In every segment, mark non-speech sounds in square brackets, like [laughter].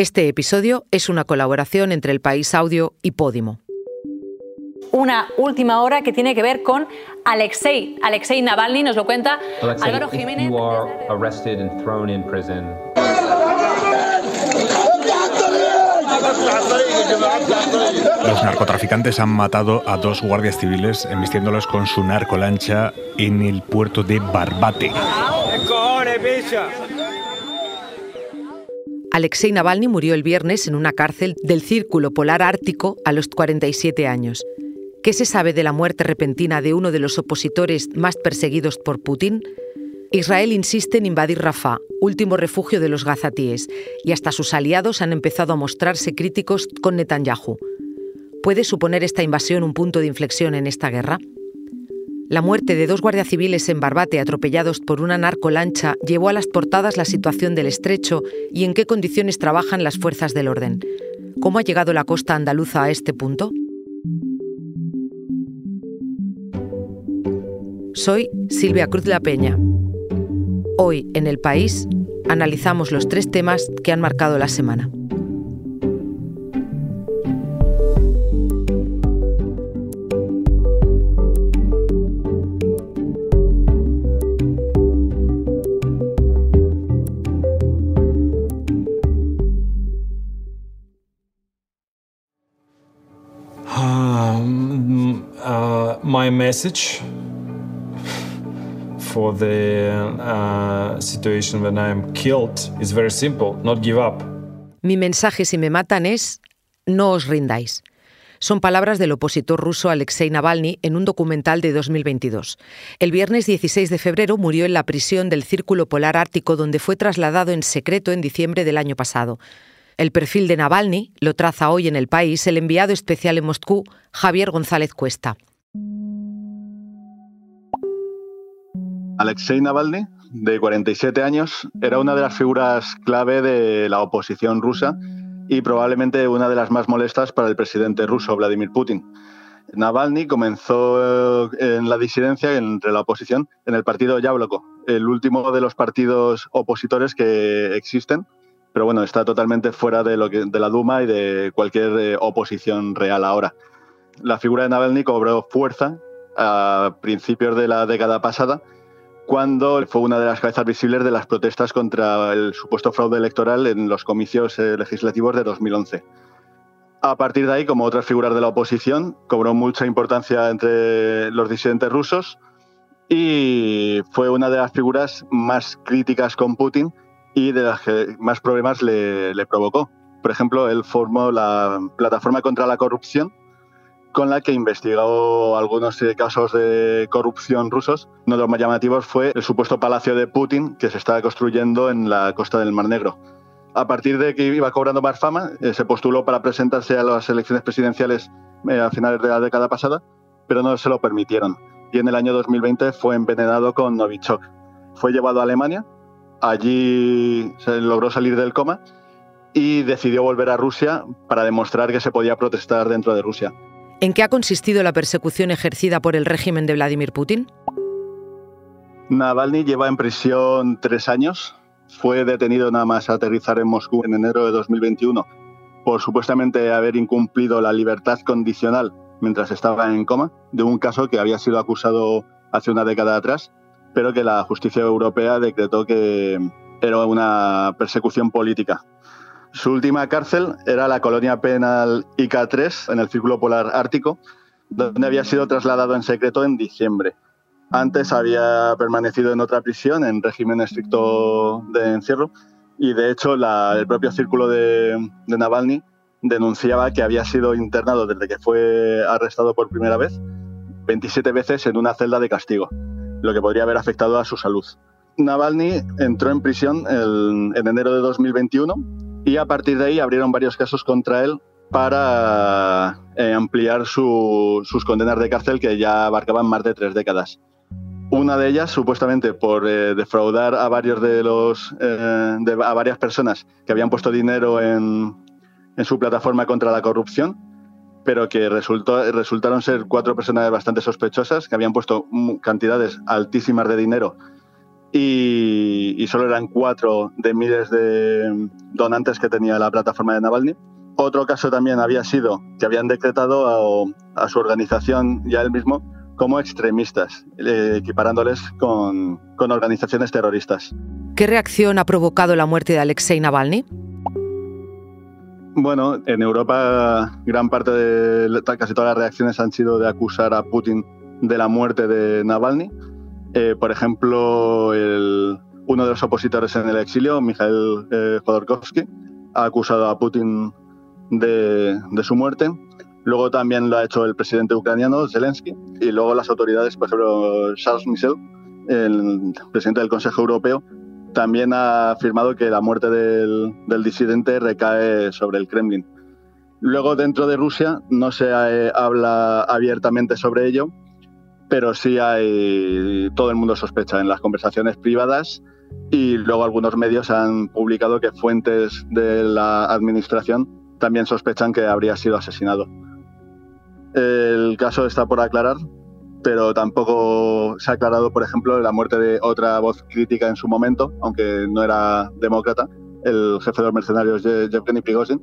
Este episodio es una colaboración entre El País Audio y Podimo. Una última hora que tiene que ver con Alexei. Alexei Navalny nos lo cuenta Alexei, Álvaro Jiménez. Los narcotraficantes han matado a dos guardias civiles embistiéndolos con su narcolancha en el puerto de Barbate. Alexei Navalny murió el viernes en una cárcel del Círculo Polar Ártico a los 47 años. ¿Qué se sabe de la muerte repentina de uno de los opositores más perseguidos por Putin? Israel insiste en invadir Rafah, último refugio de los gazatíes, y hasta sus aliados han empezado a mostrarse críticos con Netanyahu. ¿Puede suponer esta invasión un punto de inflexión en esta guerra? La muerte de dos guardias civiles en Barbate atropellados por una narcolancha llevó a las portadas la situación del estrecho y en qué condiciones trabajan las fuerzas del orden. ¿Cómo ha llegado la costa andaluza a este punto? Soy Silvia Cruz La Peña. Hoy en El País analizamos los tres temas que han marcado la semana. Message for the uh, situation when I am killed is very simple: not give up. Mi mensaje si me matan es no os rindáis. Son palabras del opositor ruso Alexei Navalny en un documental de 2022. El viernes 16 de febrero murió en la prisión del Círculo Polar Ártico donde fue trasladado en secreto en diciembre del año pasado. El perfil de Navalny lo traza hoy en el país el enviado especial en Moscú, Javier González Cuesta. Alexei Navalny, de 47 años, era una de las figuras clave de la oposición rusa y probablemente una de las más molestas para el presidente ruso, Vladimir Putin. Navalny comenzó en la disidencia entre la oposición en el partido Yabloko, el último de los partidos opositores que existen, pero bueno, está totalmente fuera de, lo de la Duma y de cualquier eh, oposición real ahora. La figura de Navalny cobró fuerza a principios de la década pasada, cuando fue una de las cabezas visibles de las protestas contra el supuesto fraude electoral en los comicios eh, legislativos de 2011. A partir de ahí, como otras figuras de la oposición, cobró mucha importancia entre los disidentes rusos y fue una de las figuras más críticas con Putin y de las que más problemas le, le provocó. Por ejemplo, él formó la Plataforma contra la Corrupción, con la que investigó algunos eh, casos de corrupción rusos. Uno de los más llamativos fue el supuesto palacio de Putin que se estaba construyendo en la costa del Mar Negro. A partir de que iba cobrando más fama, eh, se postuló para presentarse a las elecciones presidenciales eh, a finales de la década pasada, pero no se lo permitieron. Y en el año 2020 fue envenenado con Novichok. Fue llevado a Alemania, allí se logró salir del coma y decidió volver a Rusia para demostrar que se podía protestar dentro de Rusia. ¿En qué ha consistido la persecución ejercida por el régimen de Vladimir Putin? Navalny lleva en prisión tres años. Fue detenido nada más aterrizar en Moscú en enero de 2021 por supuestamente haber incumplido la libertad condicional mientras estaba en coma de un caso que había sido acusado hace una década atrás, pero que la justicia europea decretó que era una persecución política. Su última cárcel era la colonia penal IK-3 en el Círculo Polar Ártico, donde había sido trasladado en secreto en diciembre. Antes había permanecido en otra prisión en régimen estricto de encierro y de hecho el propio círculo de, Navalny denunciaba que había sido internado desde que fue arrestado por primera vez 27 veces en una celda de castigo, lo que podría haber afectado a su salud. Navalny entró en prisión en enero de 2021 y a partir de ahí abrieron varios casos contra él para eh, ampliar su- sus condenas de cárcel que ya abarcaban más de tres décadas. Una de ellas, supuestamente, por eh, defraudar a varios de los eh, de- a varias personas que habían puesto dinero en, en su plataforma contra la corrupción, pero que resultó, resultaron ser cuatro personas bastante sospechosas que habían puesto cantidades altísimas de dinero y y, y solo eran cuatro de miles de donantes que tenía la plataforma de Navalny. Otro caso también había sido que habían decretado a, a su organización y a él mismo como extremistas, eh, equiparándoles con, con organizaciones terroristas. ¿Qué reacción ha provocado la muerte de Alexei Navalny? Bueno, en Europa gran parte de casi todas las reacciones han sido de acusar a Putin de la muerte de Navalny. Eh, por ejemplo, el, uno de los opositores en el exilio, Mikhail eh, Khodorkovsky, ha acusado a Putin de, de, su muerte. Luego también lo ha hecho el presidente ucraniano, Zelensky, y luego las autoridades, por ejemplo, Charles Michel, el presidente del Consejo Europeo, también ha afirmado que la muerte del, del disidente recae sobre el Kremlin. Luego, dentro de Rusia, no se eh, habla abiertamente sobre ello, pero sí hay. Todo el mundo sospecha en las conversaciones privadas y luego algunos medios han publicado que fuentes de la administración también sospechan que habría sido asesinado. El caso está por aclarar, pero tampoco se ha aclarado, por ejemplo, la muerte de otra voz crítica en su momento, aunque no era demócrata, el jefe de los mercenarios Yevgeny Prigozhin,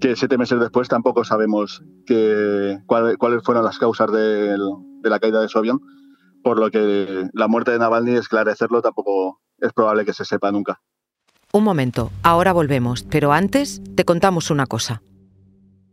que siete meses después tampoco sabemos que, cuál, cuáles fueron las causas de, la caída de avión, por lo que la muerte de Navalny, esclarecerlo tampoco es probable que se sepa nunca. Un momento, ahora volvemos, pero antes te contamos una cosa.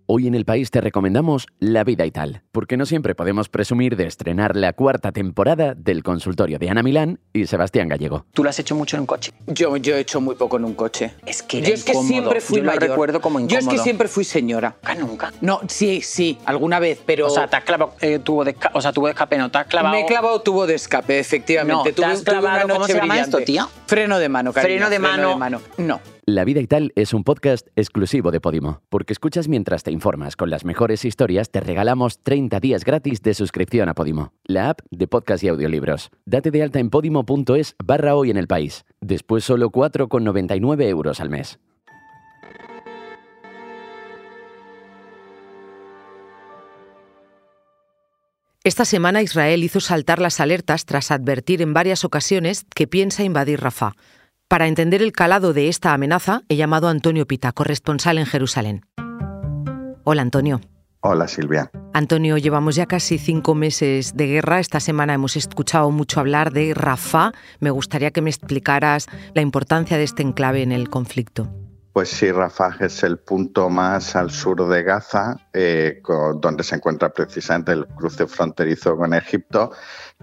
Hoy en el país te recomendamos La vida y tal, porque no siempre podemos presumir de estrenar la cuarta temporada del consultorio de Ana Milán y Sebastián Gallego. ¿Tú lo has hecho mucho en un coche? Yo, yo he hecho muy poco en un coche. Es que era Yo es que siempre fui Yo lo mayor. recuerdo como Yo es que siempre fui señora. Ah, nunca. No, sí, sí, alguna vez, pero... O sea, te has clavado eh, tubo de escape, o sea, tubo de escape, no te has clavado. Me he clavado tubo de escape, efectivamente. No, te tuve, has tuve una clavado- ¿cómo se llama brillante. esto, tía? Freno de mano, cariño. Freno de mano. de mano. No. La vida y tal es un podcast exclusivo de Podimo, porque escuchas mientras te informas con las mejores historias, te regalamos 30 días gratis de suscripción a Podimo, la app de podcast y audiolibros. Date de alta en podimo.es barra hoy en el país. Después solo 4,99 euros al mes. Esta semana Israel hizo saltar las alertas tras advertir en varias ocasiones que piensa invadir Rafah. Para entender el calado de esta amenaza, he llamado a Antonio Pita, corresponsal en Jerusalén. Hola, Antonio. Hola Silvia. Antonio, llevamos ya casi cinco meses de guerra. Esta semana hemos escuchado mucho hablar de Rafah. Me gustaría que me explicaras la importancia de este enclave en el conflicto. Pues sí, Rafah es el punto más al sur de Gaza, eh, con, donde se encuentra precisamente el cruce fronterizo con Egipto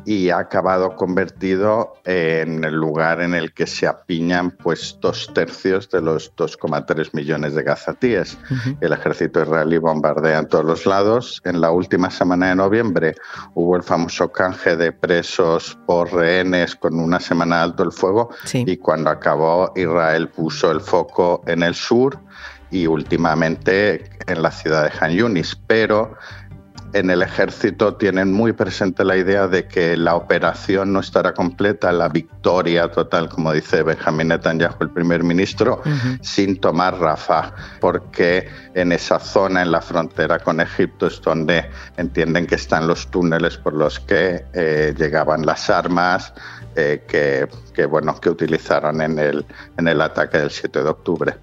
y ha acabado convertido en el lugar en el que se apiñan pues dos tercios de los 2,3 millones de gazatíes. Uh -huh. El ejército israelí bombardea en todos los lados. En la última semana de noviembre hubo el famoso canje de presos por rehenes con una semana alto el fuego sí. y cuando acabó Israel puso el foco en el sur y últimamente en la ciudad de Han Yunis, pero en el ejército tienen muy presente la idea de que la operación no estará completa, la victoria total, como dice Benjamin Netanyahu, el primer ministro, uh -huh. sin tomar Rafah, porque en esa zona, en la frontera con Egipto, es donde entienden que están los túneles por los que eh, llegaban las armas eh, que, que, bueno, que utilizaron en el, en el ataque del 7 de octubre.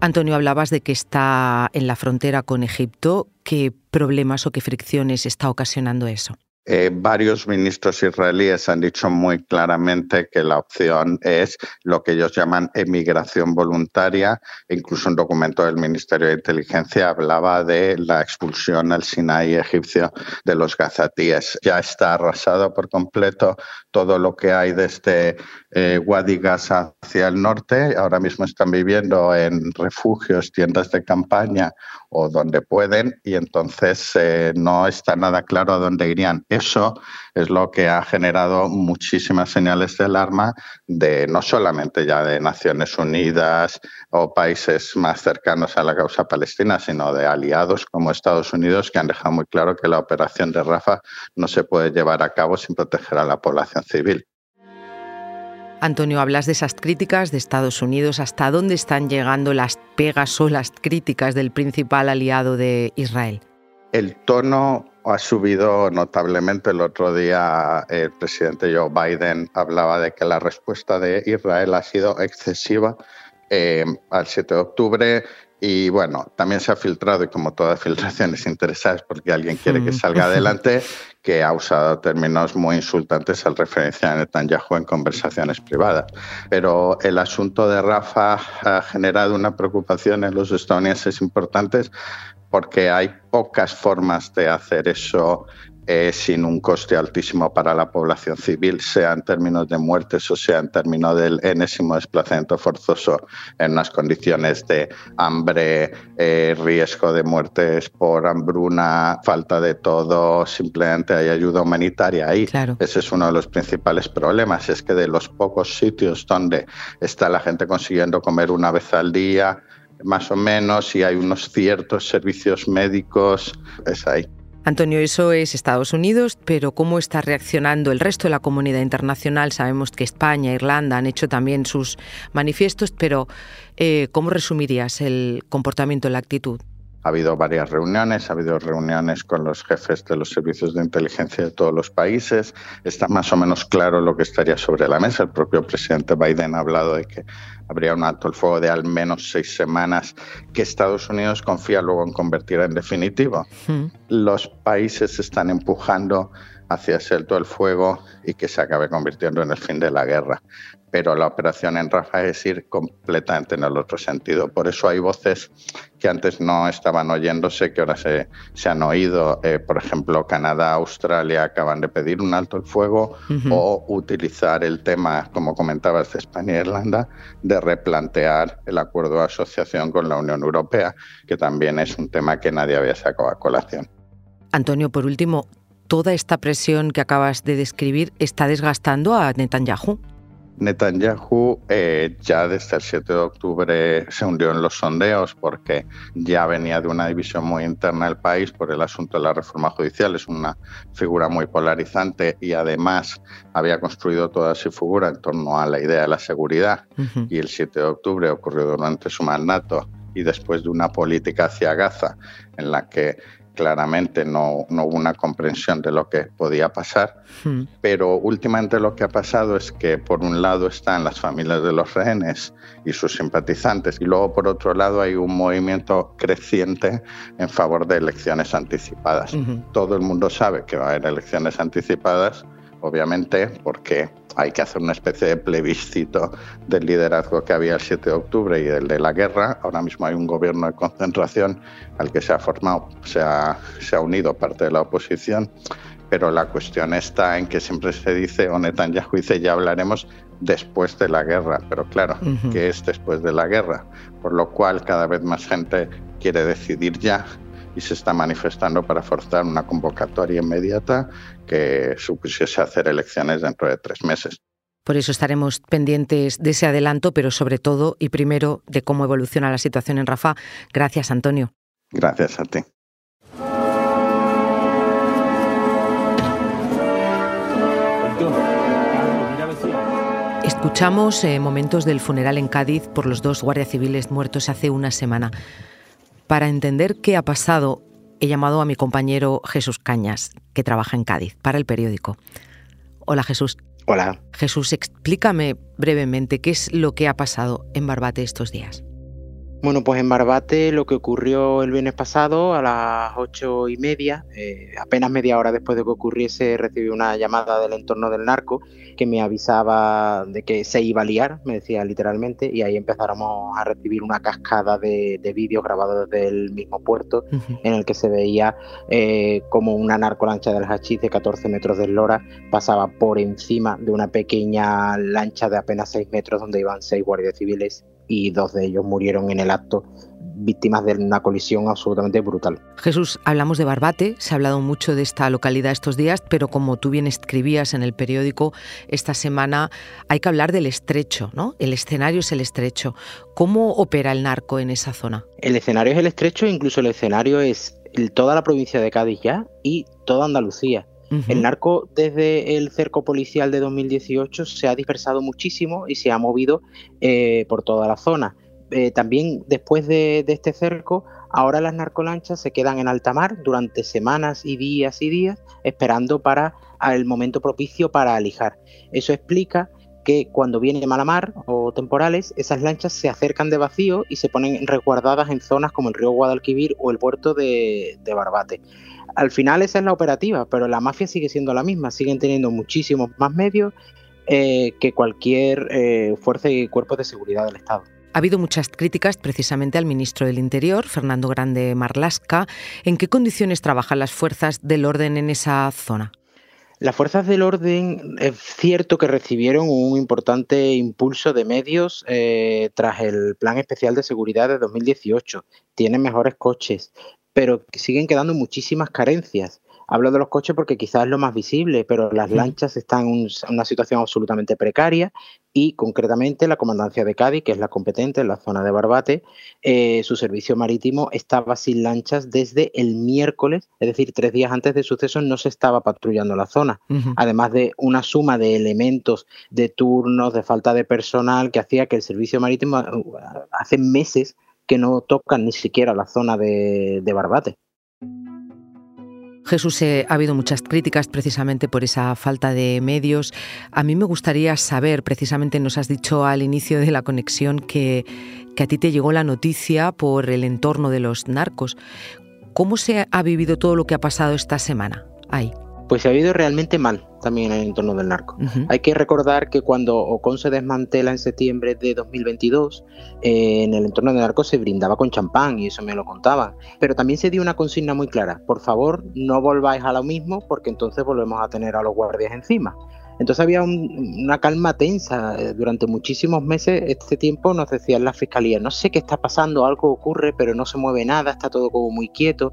Antonio, hablabas de que está en la frontera con Egipto. ¿Qué problemas o qué fricciones está ocasionando eso? Eh, varios ministros israelíes han dicho muy claramente que la opción es lo que ellos llaman emigración voluntaria. Incluso un documento del Ministerio de Inteligencia hablaba de la expulsión al Sinaí egipcio de los gazatíes. Ya está arrasado por completo todo lo que hay desde eh, Wadi Gaza hacia el norte. Ahora mismo están viviendo en refugios, tiendas de campaña o donde pueden y entonces eh, no está nada claro a dónde irían. Eso es lo que ha generado muchísimas señales de alarma de no solamente ya de Naciones Unidas o países más cercanos a la causa palestina, sino de aliados como Estados Unidos que han dejado muy claro que la operación de Rafa no se puede llevar a cabo sin proteger a la población civil. Antonio, hablas de esas críticas de Estados Unidos. ¿Hasta dónde están llegando las pegas o las críticas del principal aliado de Israel? El tono ha subido notablemente. El otro día el presidente Joe Biden hablaba de que la respuesta de Israel ha sido excesiva eh, al 7 de octubre. Y bueno, también se ha filtrado, y como todas filtraciones interesadas porque alguien quiere que salga [laughs] adelante, que ha usado términos muy insultantes al referenciar a Netanyahu en conversaciones privadas. Pero el asunto de Rafa ha generado una preocupación en los estadounidenses importantes porque hay pocas formas de hacer eso eh, sin un coste altísimo para la población civil, sea en términos de muertes o sea en términos del enésimo desplazamiento forzoso en unas condiciones de hambre, eh, riesgo de muertes por hambruna, falta de todo, simplemente hay ayuda humanitaria ahí. Ese es uno de los principales problemas, es que de los pocos sitios donde está la gente consiguiendo comer una vez al día, más o menos, y hay unos ciertos servicios médicos, es ahí. Antonio, eso es Estados Unidos, pero ¿cómo está reaccionando el resto de la comunidad internacional? Sabemos que España, Irlanda han hecho también sus manifiestos, pero eh, ¿cómo resumirías el comportamiento, la actitud? Ha habido varias reuniones, ha habido reuniones con los jefes de los servicios de inteligencia de todos los países. Está más o menos claro lo que estaría sobre la mesa. El propio presidente Biden ha hablado de que habría un alto el fuego de al menos seis semanas que Estados Unidos confía luego en convertir en definitivo. Hmm. Los países están empujando hacia alto el fuego y que se acabe convirtiendo en el fin de la guerra pero la operación en Rafa es ir completamente en el otro sentido. Por eso hay voces que antes no estaban oyéndose, que ahora se, se han oído. Eh, por ejemplo, Canadá, Australia acaban de pedir un alto el fuego o utilizar el tema, como comentabas, de España e Irlanda, de replantear el acuerdo de asociación con la Unión Europea, que también es un tema que nadie había sacado a colación. Antonio, por último, ¿toda esta presión que acabas de describir está desgastando a Netanyahu? Netanyahu eh, ya desde el 7 de octubre se hundió en los sondeos porque ya venía de una división muy interna del país por el asunto de la reforma judicial. Es una figura muy polarizante y además había construido toda su figura en torno a la idea de la seguridad. Y el 7 de octubre ocurrió durante su mandato y después de una política hacia Gaza en la que claramente no, no, hubo una comprensión de lo que podía pasar, hmm. pero últimamente lo que ha pasado es que por un lado están las familias de los rehenes y sus simpatizantes y luego por otro lado hay un movimiento creciente en favor de elecciones anticipadas. Todo el mundo sabe que va a haber elecciones anticipadas, obviamente, porque hay que hacer una especie de plebiscito del liderazgo que había el 7 de octubre y del de la guerra. Ahora mismo hay un gobierno de concentración al que se ha formado, se ha, se ha unido parte de la oposición, pero la cuestión está en que siempre se dice, o Netanyahu dice, ya hablaremos después de la guerra, pero claro, ¿qué es después de la guerra? Por lo cual cada vez más gente quiere decidir ya y se está manifestando para forzar una convocatoria inmediata que supusiese hacer elecciones dentro de tres meses. Por eso estaremos pendientes de ese adelanto, pero sobre todo y primero de cómo evoluciona la situación en Rafa. Gracias, Antonio. Gracias a ti. Escuchamos eh, momentos del funeral en Cádiz por los dos guardias civiles muertos hace una semana. Para entender qué ha pasado, he llamado a mi compañero Jesús Cañas, que trabaja en Cádiz, para el periódico. Hola Jesús. Hola. Jesús, explícame brevemente qué es lo que ha pasado en Barbate estos días. Bueno, pues en Barbate lo que ocurrió el viernes pasado a las ocho y media, eh, apenas media hora después de que ocurriese, recibí una llamada del entorno del narco que me avisaba de que se iba a liar, me decía literalmente, y ahí empezáramos a recibir una cascada de, vídeos grabados desde el mismo puerto en el que se veía eh, como una narcolancha del hachís de 14 metros de eslora pasaba por encima de una pequeña lancha de apenas 6 metros donde iban seis guardias civiles y dos de ellos murieron en el acto víctimas de una colisión absolutamente brutal. Jesús, hablamos de Barbate, se ha hablado mucho de esta localidad estos días, pero como tú bien escribías en el periódico esta semana, hay que hablar del estrecho, ¿no? El escenario es el estrecho. ¿Cómo opera el narco en esa zona? El escenario es el estrecho, incluso el escenario es toda la provincia de Cádiz ya y toda Andalucía. El narco desde el cerco policial de 2018 se ha dispersado muchísimo y se ha movido eh, por toda la zona. eh, también después de, este cerco, ahora las narcolanchas se quedan en alta mar durante semanas y días y días esperando para el momento propicio para alijar. Eso explica que cuando viene mala mar o temporales, esas lanchas se acercan de vacío y se ponen resguardadas en zonas como el río Guadalquivir o el puerto de, Barbate. Al final esa es la operativa, pero la mafia sigue siendo la misma, siguen teniendo muchísimos más medios eh, que cualquier eh, fuerza y cuerpo de seguridad del Estado. Ha habido muchas críticas precisamente al ministro del Interior, Fernando Grande Marlasca. ¿En qué condiciones trabajan las fuerzas del orden en esa zona? Las fuerzas del orden es cierto que recibieron un importante impulso de medios eh, tras el Plan Especial de Seguridad de 2018. Tienen mejores coches, pero siguen quedando muchísimas carencias. Hablo de los coches porque quizás es lo más visible, pero las lanchas están en una situación absolutamente precaria y concretamente la Comandancia de Cádiz, que es la competente en la zona de Barbate, eh, su servicio marítimo estaba sin lanchas desde el miércoles, es decir, tres días antes del suceso no se estaba patrullando la zona, además de una suma de elementos, de turnos, de falta de personal que hacía que el servicio marítimo uh, hace meses que no tocan ni siquiera la zona de Barbate. Jesús, eh, ha habido muchas críticas precisamente por esa falta de medios. A mí me gustaría saber, precisamente nos has dicho al inicio de la conexión que, que a ti te llegó la noticia por el entorno de los narcos. ¿Cómo se ha vivido todo lo que ha pasado esta semana ahí? Pues se ha ido realmente mal también en el entorno del narco. Hay que recordar que cuando Ocon se desmantela en septiembre de 2022, eh, en el entorno del narco se brindaba con champán y eso me lo contaban. Pero también se dio una consigna muy clara, por favor no volváis a lo mismo porque entonces volvemos a tener a los guardias encima. Entonces había una calma tensa. Eh, durante muchísimos meses, este tiempo nos decían la fiscalía, no sé qué está pasando, algo ocurre, pero no se mueve nada, está todo como muy quieto.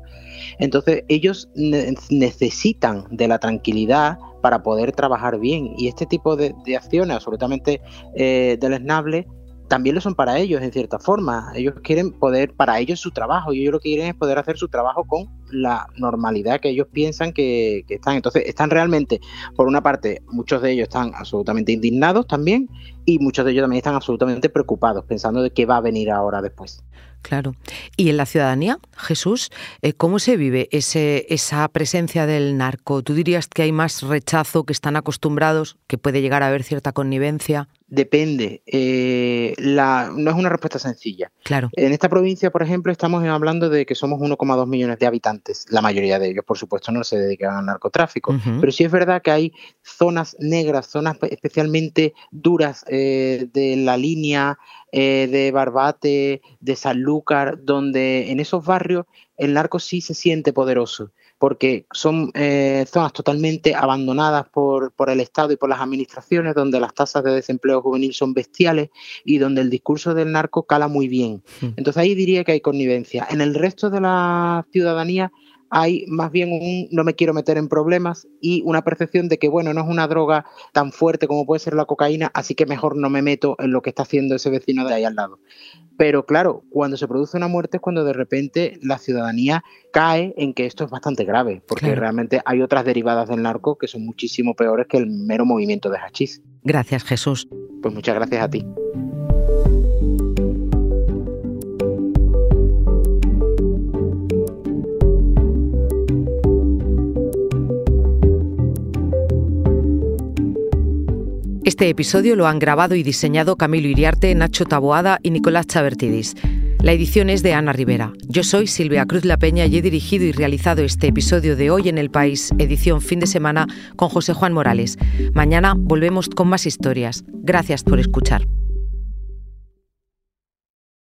Entonces ellos necesitan de la tranquilidad para poder trabajar bien. Y este tipo de, acciones absolutamente eh, deleznables también lo son para ellos en cierta forma. Ellos quieren poder, para ellos su trabajo, y ellos lo que quieren es poder hacer su trabajo con la normalidad que ellos piensan que, están. Entonces, están realmente, por una parte, muchos de ellos están absolutamente indignados también, y muchos de ellos también están absolutamente preocupados, pensando de qué va a venir ahora después. Claro. ¿Y en la ciudadanía, Jesús, eh, cómo se vive ese, esa presencia del narco? ¿Tú dirías que hay más rechazo, que están acostumbrados, que puede llegar a haber cierta connivencia? Depende. Eh, la, no es una respuesta sencilla. Claro. En esta provincia, por ejemplo, estamos hablando de que somos 1,2 millones de habitantes. La mayoría de ellos, por supuesto, no se dedican al narcotráfico. Pero sí es verdad que hay zonas negras, zonas especialmente duras eh, de la línea eh, de Barbate, de Sanlúcar, donde en esos barrios el narco sí se siente poderoso porque son eh, zonas totalmente abandonadas por, por, el Estado y por las administraciones, donde las tasas de desempleo juvenil son bestiales y donde el discurso del narco cala muy bien. Hmm. Entonces ahí diría que hay connivencia. En el resto de la ciudadanía hay más bien un no me quiero meter en problemas y una percepción de que, bueno, no es una droga tan fuerte como puede ser la cocaína, así que mejor no me meto en lo que está haciendo ese vecino de ahí al lado. Pero claro, cuando se produce una muerte es cuando de repente la ciudadanía cae en que esto es bastante grave, porque realmente hay otras derivadas del narco que son muchísimo peores que el mero movimiento de hachís. Gracias, Jesús. Pues muchas gracias a ti. Este episodio lo han grabado y diseñado Camilo Iriarte, Nacho Taboada y Nicolás Chabertidis. La edición es de Ana Rivera. Yo soy Silvia Cruz La Peña y he dirigido y realizado este episodio de Hoy en el País, edición fin de semana, con José Juan Morales. Mañana volvemos con más historias. Gracias por escuchar.